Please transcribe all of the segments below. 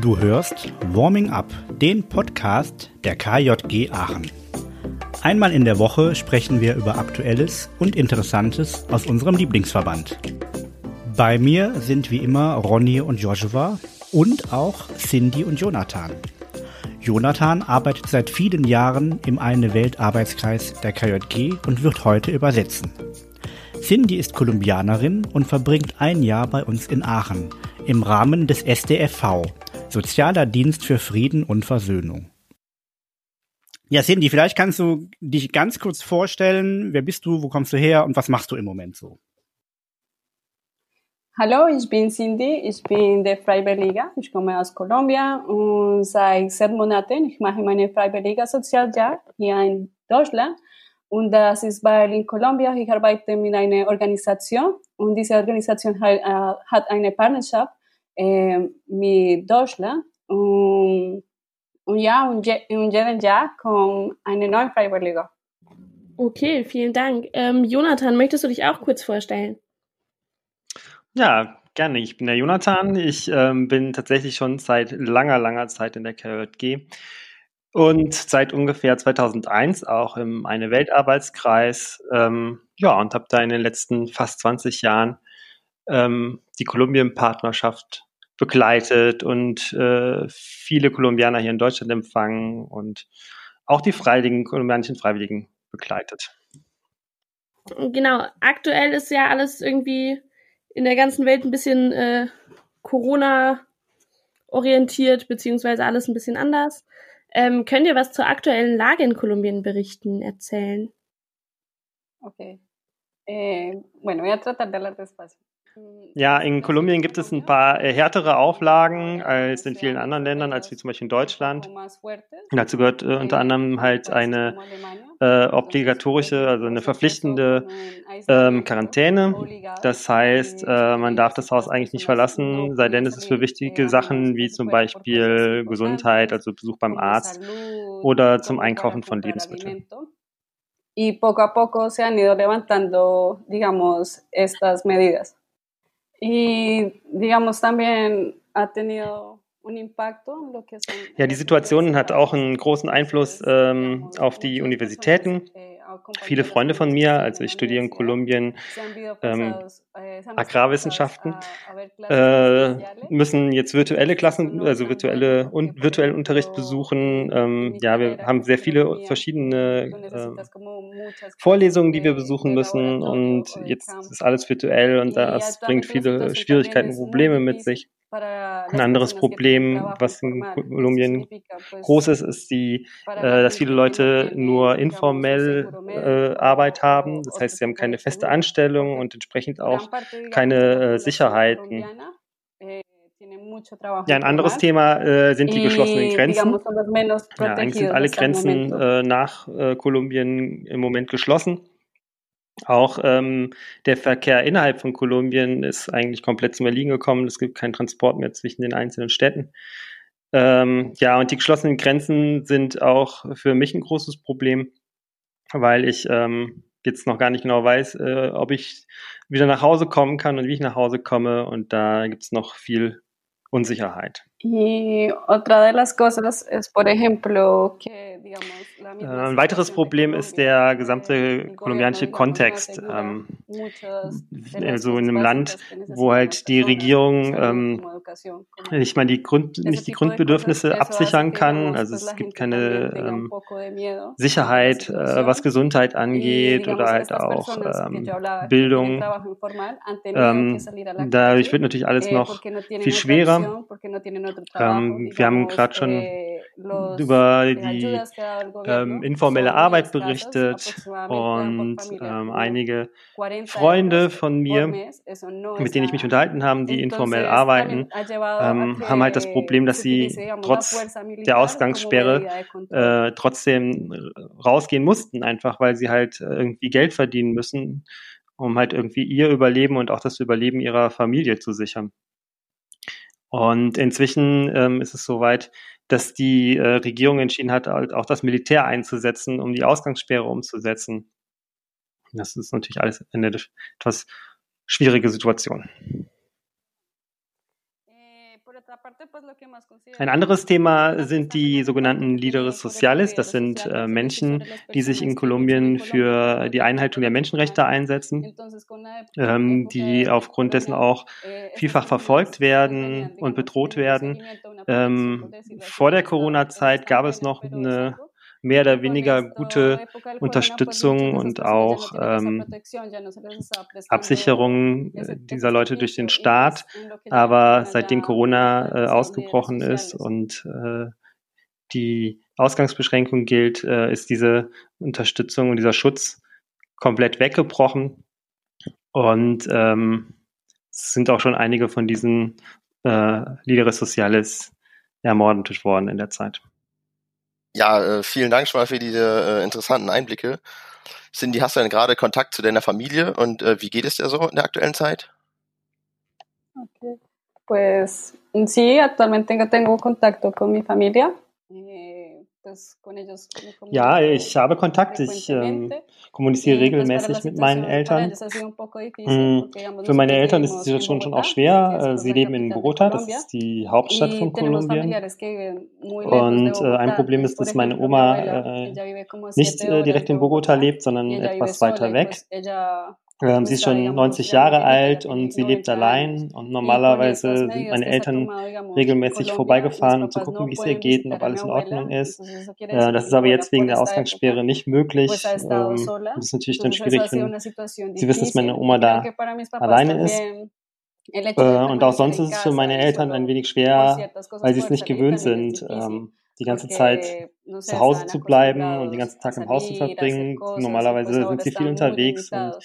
Du hörst Warming Up, den Podcast der KJG Aachen. Einmal in der Woche sprechen wir über Aktuelles und Interessantes aus unserem Lieblingsverband. Bei mir sind wie immer Ronny und Joshua und auch Cindy und Jonathan. Jonathan arbeitet seit vielen Jahren im Eine Welt Arbeitskreis der KJG und wird heute übersetzen. Cindy ist Kolumbianerin und verbringt ein Jahr bei uns in Aachen im Rahmen des SDFV, Sozialer Dienst für Frieden und Versöhnung. Ja, Cindy, vielleicht kannst du dich ganz kurz vorstellen. Wer bist du, wo kommst du her? Und was machst du im Moment so? Hallo, ich bin Cindy, ich bin der Freiwillige, ich komme aus Kolumbien. Und seit sechs Monaten, ich mache meine Freiwillige Sozialjahr hier in Deutschland. Und das ist, weil in Kolumbien ich arbeite mit einer Organisation. Und diese Organisation äh, hat eine Partnerschaft äh, mit Deutschland und, und ja, und, je, und jeden Jahr kommt eine neue Freiwillige. Okay, vielen Dank. Ähm, Jonathan, möchtest du dich auch kurz vorstellen? Ja, gerne. Ich bin der Jonathan. Ich ähm, bin tatsächlich schon seit langer, langer Zeit in der KJG und seit ungefähr 2001 auch im Eine Weltarbeitskreis. Ähm, ja, und habe da in den letzten fast 20 Jahren ähm, die Kolumbien-Partnerschaft begleitet und äh, viele Kolumbianer hier in Deutschland empfangen und auch die Freiwilligen, kolumbianischen Freiwilligen begleitet. Genau, aktuell ist ja alles irgendwie in der ganzen Welt ein bisschen äh, Corona orientiert, beziehungsweise alles ein bisschen anders. Ähm, könnt ihr was zur aktuellen Lage in Kolumbien berichten, erzählen? Okay. Eh, bueno, voy a tratar de hablar despacio. Ja, in Kolumbien gibt es ein paar äh, härtere Auflagen als in vielen anderen Ländern, als wie zum Beispiel in Deutschland. Dazu gehört äh, unter anderem halt eine äh, obligatorische, also eine verpflichtende ähm, Quarantäne. Das heißt, äh, man darf das Haus eigentlich nicht verlassen, sei denn es ist für wichtige Sachen wie zum Beispiel Gesundheit, also Besuch beim Arzt oder zum Einkaufen von Lebensmitteln. Y poco a poco se han ido levantando, digamos, estas medidas. Y digamos también ha tenido un impacto en lo que son Ja, die Situation hat auch einen großen Einfluss ähm, auf die Universitäten. Viele Freunde von mir, also ich studiere in Kolumbien ähm, Agrarwissenschaften, äh, müssen jetzt virtuelle Klassen, also virtuelle und virtuellen Unterricht besuchen. Ähm, ja, wir haben sehr viele verschiedene äh, Vorlesungen, die wir besuchen müssen und jetzt ist alles virtuell und das bringt viele Schwierigkeiten, Probleme mit sich. Ein anderes Problem, was in Kolumbien groß ist, ist die, äh, dass viele Leute nur informell äh, Arbeit haben. Das heißt, sie haben keine feste Anstellung und entsprechend auch keine äh, Sicherheiten. Ja, ein anderes Thema äh, sind die geschlossenen Grenzen. Ja, eigentlich sind alle Grenzen äh, nach äh, Kolumbien im Moment geschlossen. Auch ähm, der Verkehr innerhalb von Kolumbien ist eigentlich komplett zum Erliegen gekommen. Es gibt keinen Transport mehr zwischen den einzelnen Städten. Ähm, ja, und die geschlossenen Grenzen sind auch für mich ein großes Problem, weil ich ähm, jetzt noch gar nicht genau weiß, äh, ob ich wieder nach Hause kommen kann und wie ich nach Hause komme. Und da gibt es noch viel Unsicherheit. Y otra de las cosas es, por ejemplo, que, Ein weiteres Problem ist der gesamte kolumbianische Kontext. Ähm, also in einem Land, wo halt die Regierung ähm, nicht mal die Grund, nicht die Grundbedürfnisse absichern kann. Also es gibt keine ähm, Sicherheit, äh, was Gesundheit angeht oder halt auch Bildung. Dadurch wird natürlich alles noch viel schwerer. Wir haben gerade schon über die ähm, informelle Arbeit berichtet und ähm, einige Freunde von mir, mit denen ich mich unterhalten habe, die informell arbeiten, ähm, haben halt das Problem, dass sie trotz der Ausgangssperre äh, trotzdem rausgehen mussten, einfach weil sie halt irgendwie Geld verdienen müssen, um halt irgendwie ihr Überleben und auch das Überleben ihrer Familie zu sichern. Und inzwischen ähm, ist es soweit, dass die äh, Regierung entschieden hat, halt auch das Militär einzusetzen, um die Ausgangssperre umzusetzen. Das ist natürlich alles eine etwas schwierige Situation. Ein anderes Thema sind die sogenannten Líderes Sociales. Das sind äh, Menschen, die sich in Kolumbien für die Einhaltung der Menschenrechte einsetzen, ähm, die aufgrund dessen auch vielfach verfolgt werden und bedroht werden. Ähm, vor der Corona-Zeit gab es noch eine mehr oder weniger gute Unterstützung und auch ähm, Absicherung äh, dieser Leute durch den Staat. Aber seitdem Corona äh, ausgebrochen ist und äh, die Ausgangsbeschränkung gilt, äh, ist diese Unterstützung und dieser Schutz komplett weggebrochen. Und ähm, es sind auch schon einige von diesen äh, Líderes Sociales ermordet worden in der Zeit. Ja, äh, vielen Dank schon mal für diese äh, interessanten Einblicke. Cindy, hast du denn gerade Kontakt zu deiner Familie und äh, wie geht es dir so in der aktuellen Zeit? Okay. Pues sí, actualmente tengo contacto con mi familia. Ja, ich habe Kontakt. Ich ähm, kommuniziere regelmäßig mit meinen Eltern. Mm, für meine Eltern ist die Situation schon auch schwer. Sie leben in Bogota, das ist die Hauptstadt von Kolumbien. Und äh, ein Problem ist, dass meine Oma äh, nicht äh, direkt in Bogota lebt, sondern etwas weiter weg. Ähm, sie ist schon 90 Jahre alt und sie lebt allein und normalerweise sind meine Eltern regelmäßig vorbeigefahren, um zu gucken, wie es ihr geht und ob alles in Ordnung ist. Äh, das ist aber jetzt wegen der Ausgangssperre nicht möglich. Ähm, das ist natürlich dann schwierig, wenn sie wissen, dass meine Oma da alleine ist. Äh, und auch sonst ist es für meine Eltern ein wenig schwer, weil sie es nicht gewöhnt sind, ähm, die ganze Zeit zu Hause zu bleiben und den ganzen Tag im Haus zu verbringen. Normalerweise sind sie viel unterwegs und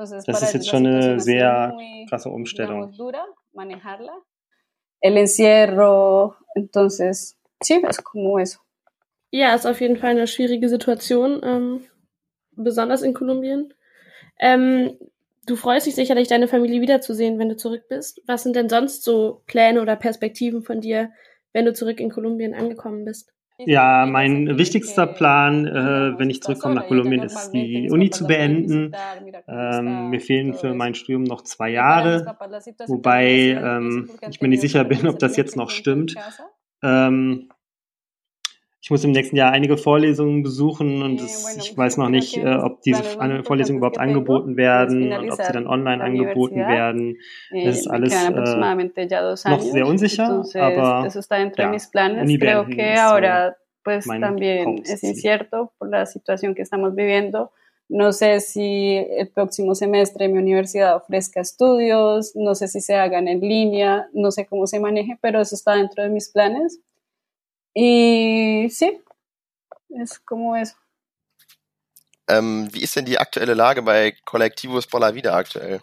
das ist jetzt schon eine sehr krasse Umstellung. El encierro, entonces, sí, es como eso. Ja, ist auf jeden Fall eine schwierige Situation, ähm, besonders in Kolumbien. Ähm, du freust dich sicherlich, deine Familie wiederzusehen, wenn du zurück bist. Was sind denn sonst so Pläne oder Perspektiven von dir, wenn du zurück in Kolumbien angekommen bist? Ja, mein wichtigster Plan, äh, wenn ich zurückkomme nach Kolumbien, ist die Uni zu beenden. Ähm, mir fehlen für mein Studium noch zwei Jahre, wobei ähm, ich mir nicht sicher bin, ob das jetzt noch stimmt. Ähm, ich muss im nächsten Jahr einige Vorlesungen besuchen und es, ich weiß noch nicht, äh, ob diese Vorlesungen überhaupt angeboten werden und ob sie dann online angeboten werden. Das ist alles äh, noch sehr unsicher, aber ja, Uni beenden ist, pues también es incierto por la situación que estamos viviendo. No sé si el próximo semestre mi universidad ofrezca estudios, no sé si se hagan en línea, no sé cómo se maneje, pero eso está dentro de mis planes. Y sí, es como eso. Ähm, wie ist denn die aktuelle Lage bei aktuell?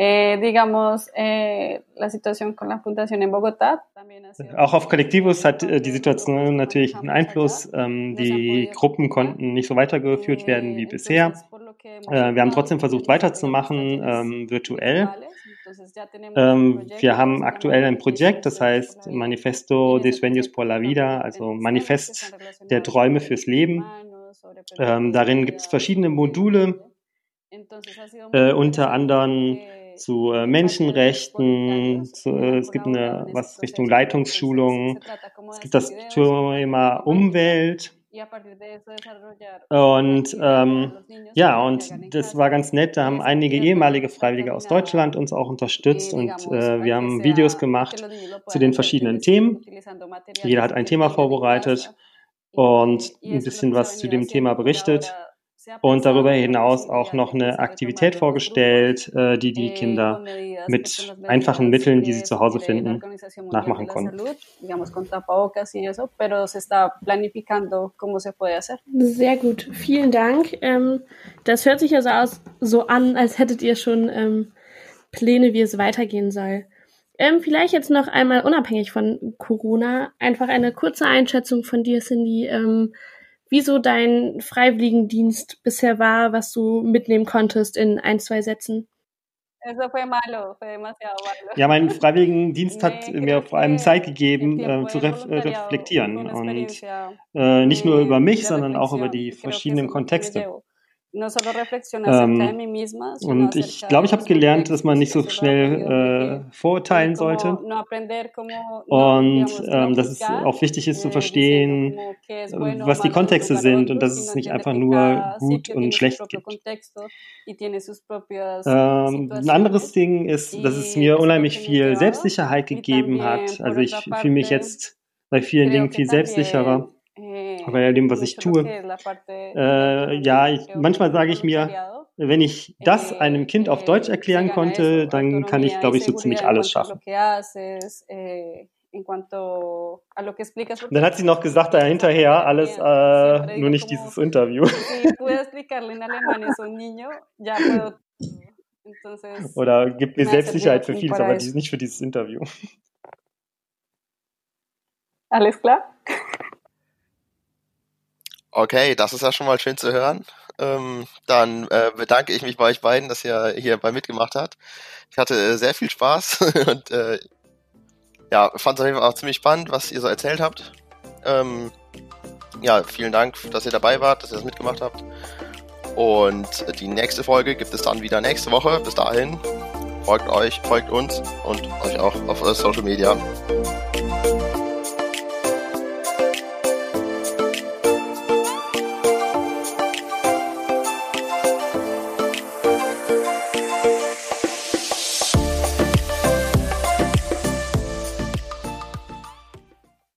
Eh, digamos, eh, la situación con la Fundación en Bogotá. Auch auf Collectivos hat äh, die Situation natürlich einen Einfluss. Ähm, die Gruppen konnten nicht so weitergeführt werden wie bisher. Äh, wir haben trotzdem versucht weiterzumachen, ähm, virtuell. Ähm, wir haben aktuell ein Projekt, das heißt Manifesto de Sueños por la Vida, also Manifest der Träume fürs Leben. Ähm, darin gibt es verschiedene Module, äh, unter anderem zu äh, Menschenrechten, zu, äh, es gibt eine was Richtung Leitungsschulung, es gibt das Thema Umwelt, und ähm, ja, und das war ganz nett. Da haben einige ehemalige Freiwillige aus Deutschland uns auch unterstützt und äh, wir haben Videos gemacht zu den verschiedenen Themen. Jeder hat ein Thema vorbereitet und ein bisschen was zu dem Thema berichtet und darüber hinaus auch noch eine Aktivität vorgestellt, äh, die die Kinder mit einfachen Mitteln, die sie zu Hause finden, nachmachen konnten. Sehr gut, vielen Dank. Ähm, das hört sich ja so, aus, so an, als hättet ihr schon ähm, Pläne, wie es weitergehen soll. Ähm, vielleicht jetzt noch einmal unabhängig von Corona, einfach eine kurze Einschätzung von dir, Cindy. Ähm, wie so dein Freiwilligendienst bisher war, was du mitnehmen konntest in ein, zwei Sätzen. Ja, mein Freiwilligendienst hat mir vor allem Zeit gegeben, äh, zu ref reflektieren. Und äh, nicht nur über mich, sondern auch über die verschiedenen Kontexte. Ähm, und ich glaube, ich habe gelernt, dass man nicht so schnell äh, vorurteilen sollte. Und ähm, dass es auch wichtig ist zu verstehen, was die Kontexte sind und dass es nicht einfach nur gut und schlecht gibt. Ähm, ein anderes Ding ist, dass es mir unheimlich viel Selbstsicherheit gegeben hat. Also ich fühle mich jetzt bei vielen Dingen viel selbstsicherer bei dem, was ich tue. Äh, ja, ich, manchmal sage ich mir, wenn ich das einem Kind auf Deutsch erklären konnte, dann kann ich, glaube ich, so ziemlich alles schaffen. Dann hat sie noch gesagt, da hinterher alles, äh, nur nicht dieses Interview. Oder gibt mir Selbstsicherheit für vieles, aber nicht für dieses Interview. Alles klar? Okay, das ist ja schon mal schön zu hören. Ähm, dann äh, bedanke ich mich bei euch beiden, dass ihr hier bei mitgemacht habt. Ich hatte äh, sehr viel Spaß und äh, ja, fand es auf jeden Fall auch ziemlich spannend, was ihr so erzählt habt. Ähm, ja, vielen Dank, dass ihr dabei wart, dass ihr das mitgemacht habt. Und die nächste Folge gibt es dann wieder nächste Woche. Bis dahin folgt euch, folgt uns und euch auch auf Social Media.